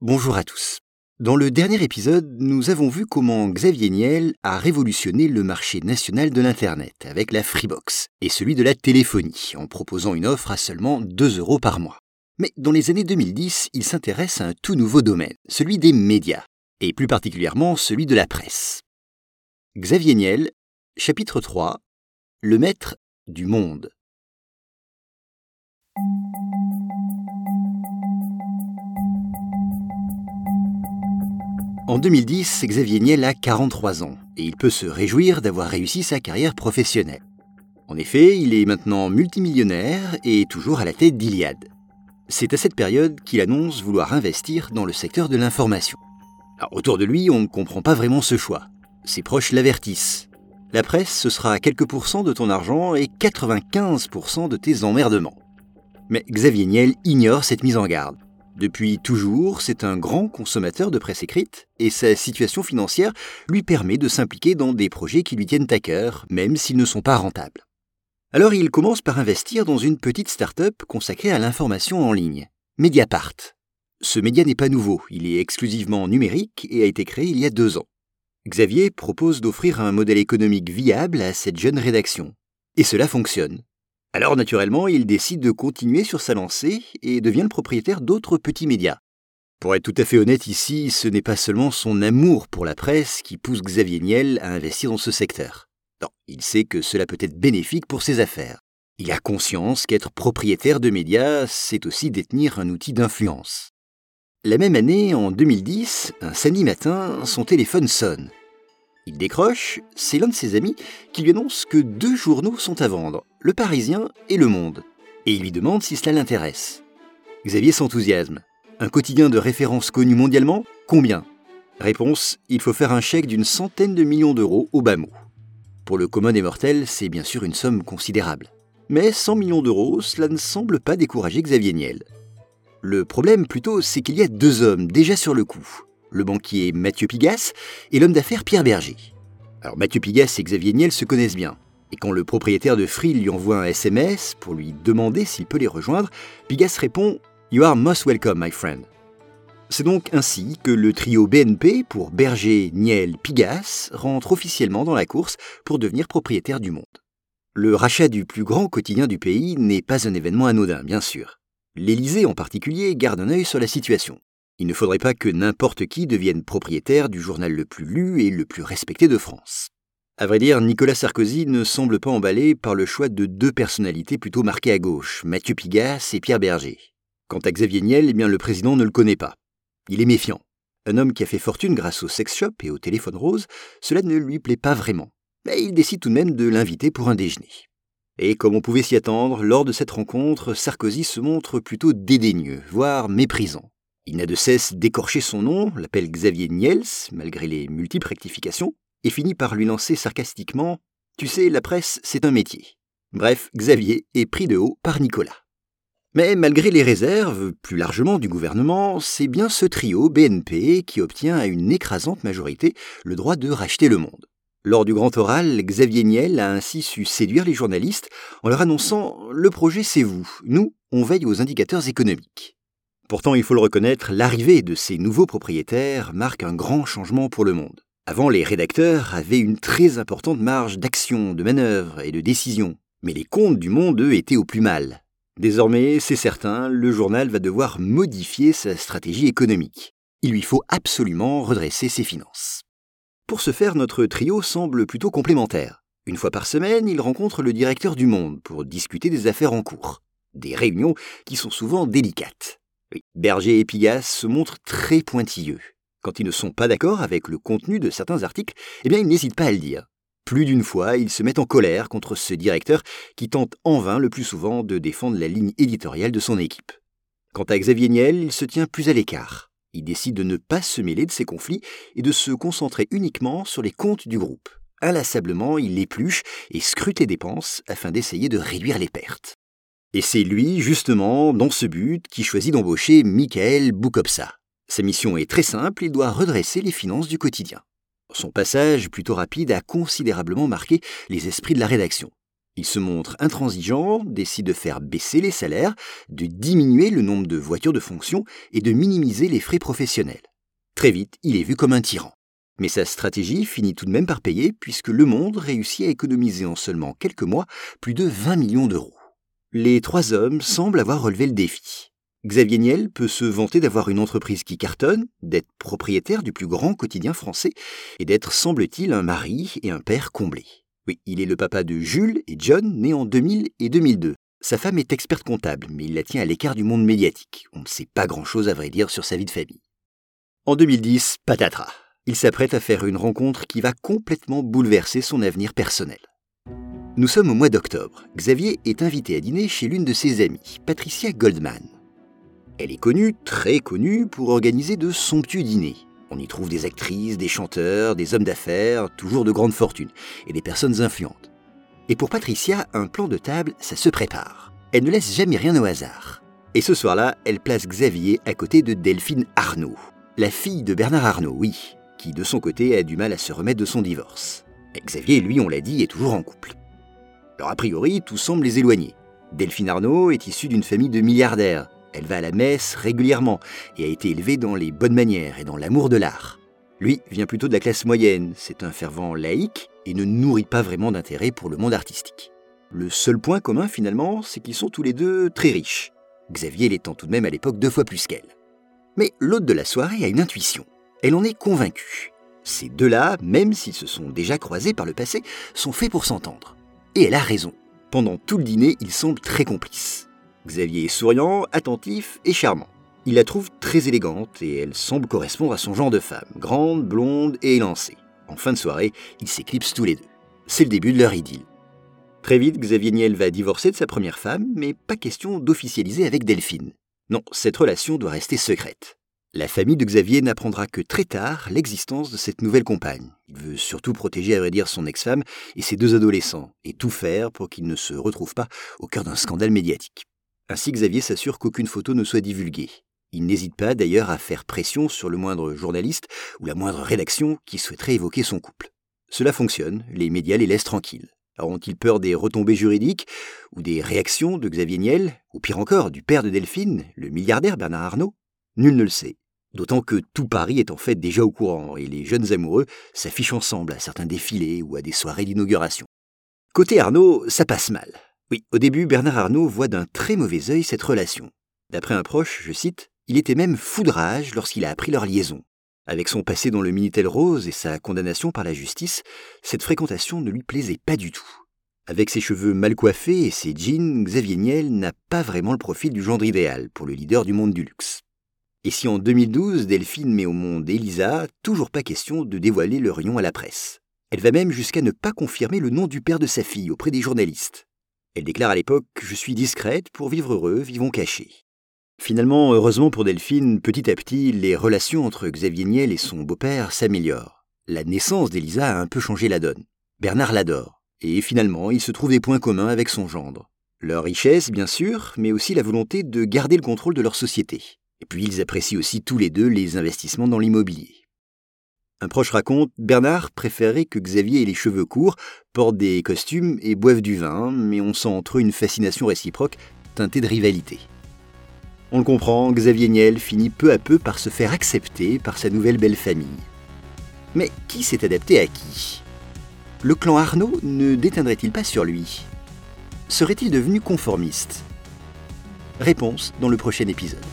Bonjour à tous. Dans le dernier épisode, nous avons vu comment Xavier Niel a révolutionné le marché national de l'Internet avec la Freebox et celui de la téléphonie en proposant une offre à seulement 2 euros par mois. Mais dans les années 2010, il s'intéresse à un tout nouveau domaine, celui des médias, et plus particulièrement celui de la presse. Xavier Niel, chapitre 3 Le maître du monde. En 2010, Xavier Niel a 43 ans et il peut se réjouir d'avoir réussi sa carrière professionnelle. En effet, il est maintenant multimillionnaire et toujours à la tête d'Iliad. C'est à cette période qu'il annonce vouloir investir dans le secteur de l'information. autour de lui, on ne comprend pas vraiment ce choix. Ses proches l'avertissent. La presse, ce sera quelques pourcents de ton argent et 95% de tes emmerdements. Mais Xavier Niel ignore cette mise en garde. Depuis toujours, c'est un grand consommateur de presse écrite et sa situation financière lui permet de s'impliquer dans des projets qui lui tiennent à cœur, même s'ils ne sont pas rentables. Alors il commence par investir dans une petite start-up consacrée à l'information en ligne, Mediapart. Ce média n'est pas nouveau, il est exclusivement numérique et a été créé il y a deux ans. Xavier propose d'offrir un modèle économique viable à cette jeune rédaction. Et cela fonctionne. Alors naturellement, il décide de continuer sur sa lancée et devient le propriétaire d'autres petits médias. Pour être tout à fait honnête ici, ce n'est pas seulement son amour pour la presse qui pousse Xavier Niel à investir dans ce secteur. Non, il sait que cela peut être bénéfique pour ses affaires. Il a conscience qu'être propriétaire de médias, c'est aussi détenir un outil d'influence. La même année, en 2010, un samedi matin, son téléphone sonne. Il décroche, c'est l'un de ses amis qui lui annonce que deux journaux sont à vendre, Le Parisien et Le Monde, et il lui demande si cela l'intéresse. Xavier s'enthousiasme. Un quotidien de référence connu mondialement Combien? Réponse il faut faire un chèque d'une centaine de millions d'euros au bas mot. Pour le commun des mortels, c'est bien sûr une somme considérable. Mais 100 millions d'euros, cela ne semble pas décourager Xavier Niel. Le problème plutôt, c'est qu'il y a deux hommes déjà sur le coup le banquier Mathieu Pigas et l'homme d'affaires Pierre Berger. Alors Mathieu Pigas et Xavier Niel se connaissent bien. Et quand le propriétaire de Free lui envoie un SMS pour lui demander s'il peut les rejoindre, Pigas répond You are most welcome, my friend. C'est donc ainsi que le trio BNP pour Berger, Niel, Pigas rentre officiellement dans la course pour devenir propriétaire du monde. Le rachat du plus grand quotidien du pays n'est pas un événement anodin, bien sûr. L'Élysée en particulier garde un œil sur la situation. Il ne faudrait pas que n'importe qui devienne propriétaire du journal le plus lu et le plus respecté de France. À vrai dire, Nicolas Sarkozy ne semble pas emballé par le choix de deux personnalités plutôt marquées à gauche, Mathieu Pigas et Pierre Berger. Quant à Xavier Niel, eh bien le président ne le connaît pas. Il est méfiant. Un homme qui a fait fortune grâce au sex shop et au téléphone rose, cela ne lui plaît pas vraiment. Mais il décide tout de même de l'inviter pour un déjeuner. Et comme on pouvait s'y attendre, lors de cette rencontre, Sarkozy se montre plutôt dédaigneux, voire méprisant. Il n'a de cesse d'écorcher son nom, l'appelle Xavier Niels, malgré les multiples rectifications, et finit par lui lancer sarcastiquement Tu sais, la presse, c'est un métier. Bref, Xavier est pris de haut par Nicolas. Mais malgré les réserves, plus largement du gouvernement, c'est bien ce trio BNP qui obtient à une écrasante majorité le droit de racheter le monde. Lors du grand oral, Xavier Niel a ainsi su séduire les journalistes en leur annonçant Le projet c'est vous, nous, on veille aux indicateurs économiques. Pourtant, il faut le reconnaître, l'arrivée de ces nouveaux propriétaires marque un grand changement pour le monde. Avant, les rédacteurs avaient une très importante marge d'action, de manœuvre et de décision. Mais les comptes du monde, eux, étaient au plus mal. Désormais, c'est certain, le journal va devoir modifier sa stratégie économique. Il lui faut absolument redresser ses finances. Pour ce faire, notre trio semble plutôt complémentaire. Une fois par semaine, il rencontre le directeur du Monde pour discuter des affaires en cours. Des réunions qui sont souvent délicates. Berger et Pigas se montrent très pointilleux. Quand ils ne sont pas d'accord avec le contenu de certains articles, eh bien ils n'hésitent pas à le dire. Plus d'une fois, ils se mettent en colère contre ce directeur qui tente en vain le plus souvent de défendre la ligne éditoriale de son équipe. Quant à Xavier Niel, il se tient plus à l'écart. Il décide de ne pas se mêler de ces conflits et de se concentrer uniquement sur les comptes du groupe. Inlassablement, il épluche et scrute les dépenses afin d'essayer de réduire les pertes. Et c'est lui, justement, dans ce but, qui choisit d'embaucher Michael Boukopsa. Sa mission est très simple, il doit redresser les finances du quotidien. Son passage, plutôt rapide, a considérablement marqué les esprits de la rédaction. Il se montre intransigeant, décide de faire baisser les salaires, de diminuer le nombre de voitures de fonction et de minimiser les frais professionnels. Très vite, il est vu comme un tyran. Mais sa stratégie finit tout de même par payer puisque Le Monde réussit à économiser en seulement quelques mois plus de 20 millions d'euros. Les trois hommes semblent avoir relevé le défi. Xavier Niel peut se vanter d'avoir une entreprise qui cartonne, d'être propriétaire du plus grand quotidien français et d'être, semble-t-il, un mari et un père comblés. Oui, il est le papa de Jules et John, nés en 2000 et 2002. Sa femme est experte comptable, mais il la tient à l'écart du monde médiatique. On ne sait pas grand-chose à vrai dire sur sa vie de famille. En 2010, patatras il s'apprête à faire une rencontre qui va complètement bouleverser son avenir personnel. Nous sommes au mois d'octobre. Xavier est invité à dîner chez l'une de ses amies, Patricia Goldman. Elle est connue, très connue, pour organiser de somptueux dîners. On y trouve des actrices, des chanteurs, des hommes d'affaires, toujours de grande fortune, et des personnes influentes. Et pour Patricia, un plan de table, ça se prépare. Elle ne laisse jamais rien au hasard. Et ce soir-là, elle place Xavier à côté de Delphine Arnaud, la fille de Bernard Arnaud, oui, qui de son côté a du mal à se remettre de son divorce. Xavier, lui, on l'a dit, est toujours en couple. Alors a priori, tout semble les éloigner. Delphine Arnaud est issue d'une famille de milliardaires. Elle va à la messe régulièrement et a été élevée dans les bonnes manières et dans l'amour de l'art. Lui vient plutôt de la classe moyenne, c'est un fervent laïque et ne nourrit pas vraiment d'intérêt pour le monde artistique. Le seul point commun finalement, c'est qu'ils sont tous les deux très riches. Xavier l'étant tout de même à l'époque deux fois plus qu'elle. Mais l'hôte de la soirée a une intuition. Elle en est convaincue. Ces deux-là, même s'ils se sont déjà croisés par le passé, sont faits pour s'entendre. Et elle a raison. Pendant tout le dîner, ils semblent très complices. Xavier est souriant, attentif et charmant. Il la trouve très élégante et elle semble correspondre à son genre de femme, grande, blonde et élancée. En fin de soirée, ils s'éclipsent tous les deux. C'est le début de leur idylle. Très vite, Xavier Niel va divorcer de sa première femme, mais pas question d'officialiser avec Delphine. Non, cette relation doit rester secrète. La famille de Xavier n'apprendra que très tard l'existence de cette nouvelle compagne. Il veut surtout protéger, à vrai dire, son ex-femme et ses deux adolescents, et tout faire pour qu'ils ne se retrouvent pas au cœur d'un scandale médiatique. Ainsi, Xavier s'assure qu'aucune photo ne soit divulguée. Il n'hésite pas d'ailleurs à faire pression sur le moindre journaliste ou la moindre rédaction qui souhaiterait évoquer son couple. Cela fonctionne, les médias les laissent tranquilles. Alors ont-ils peur des retombées juridiques ou des réactions de Xavier Niel, ou pire encore du père de Delphine, le milliardaire Bernard Arnault? Nul ne le sait. D'autant que tout Paris est en fait déjà au courant et les jeunes amoureux s'affichent ensemble à certains défilés ou à des soirées d'inauguration. Côté Arnaud, ça passe mal. Oui, au début, Bernard Arnault voit d'un très mauvais œil cette relation. D'après un proche, je cite, il était même foudrage lorsqu'il a appris leur liaison. Avec son passé dans le Minitel Rose et sa condamnation par la justice, cette fréquentation ne lui plaisait pas du tout. Avec ses cheveux mal coiffés et ses jeans, Xavier Niel n'a pas vraiment le profil du gendre idéal pour le leader du monde du luxe. Et si en 2012, Delphine met au monde Elisa, toujours pas question de dévoiler leur union à la presse. Elle va même jusqu'à ne pas confirmer le nom du père de sa fille auprès des journalistes. Elle déclare à l'époque Je suis discrète, pour vivre heureux, vivons cachés. Finalement, heureusement pour Delphine, petit à petit, les relations entre Xavier Niel et son beau-père s'améliorent. La naissance d'Elisa a un peu changé la donne. Bernard l'adore. Et finalement, il se trouve des points communs avec son gendre. Leur richesse, bien sûr, mais aussi la volonté de garder le contrôle de leur société. Et puis ils apprécient aussi tous les deux les investissements dans l'immobilier. Un proche raconte Bernard préférait que Xavier ait les cheveux courts, porte des costumes et boive du vin, mais on sent entre eux une fascination réciproque teintée de rivalité. On le comprend, Xavier Niel finit peu à peu par se faire accepter par sa nouvelle belle famille. Mais qui s'est adapté à qui? Le clan Arnaud ne déteindrait-il pas sur lui? Serait-il devenu conformiste? Réponse dans le prochain épisode.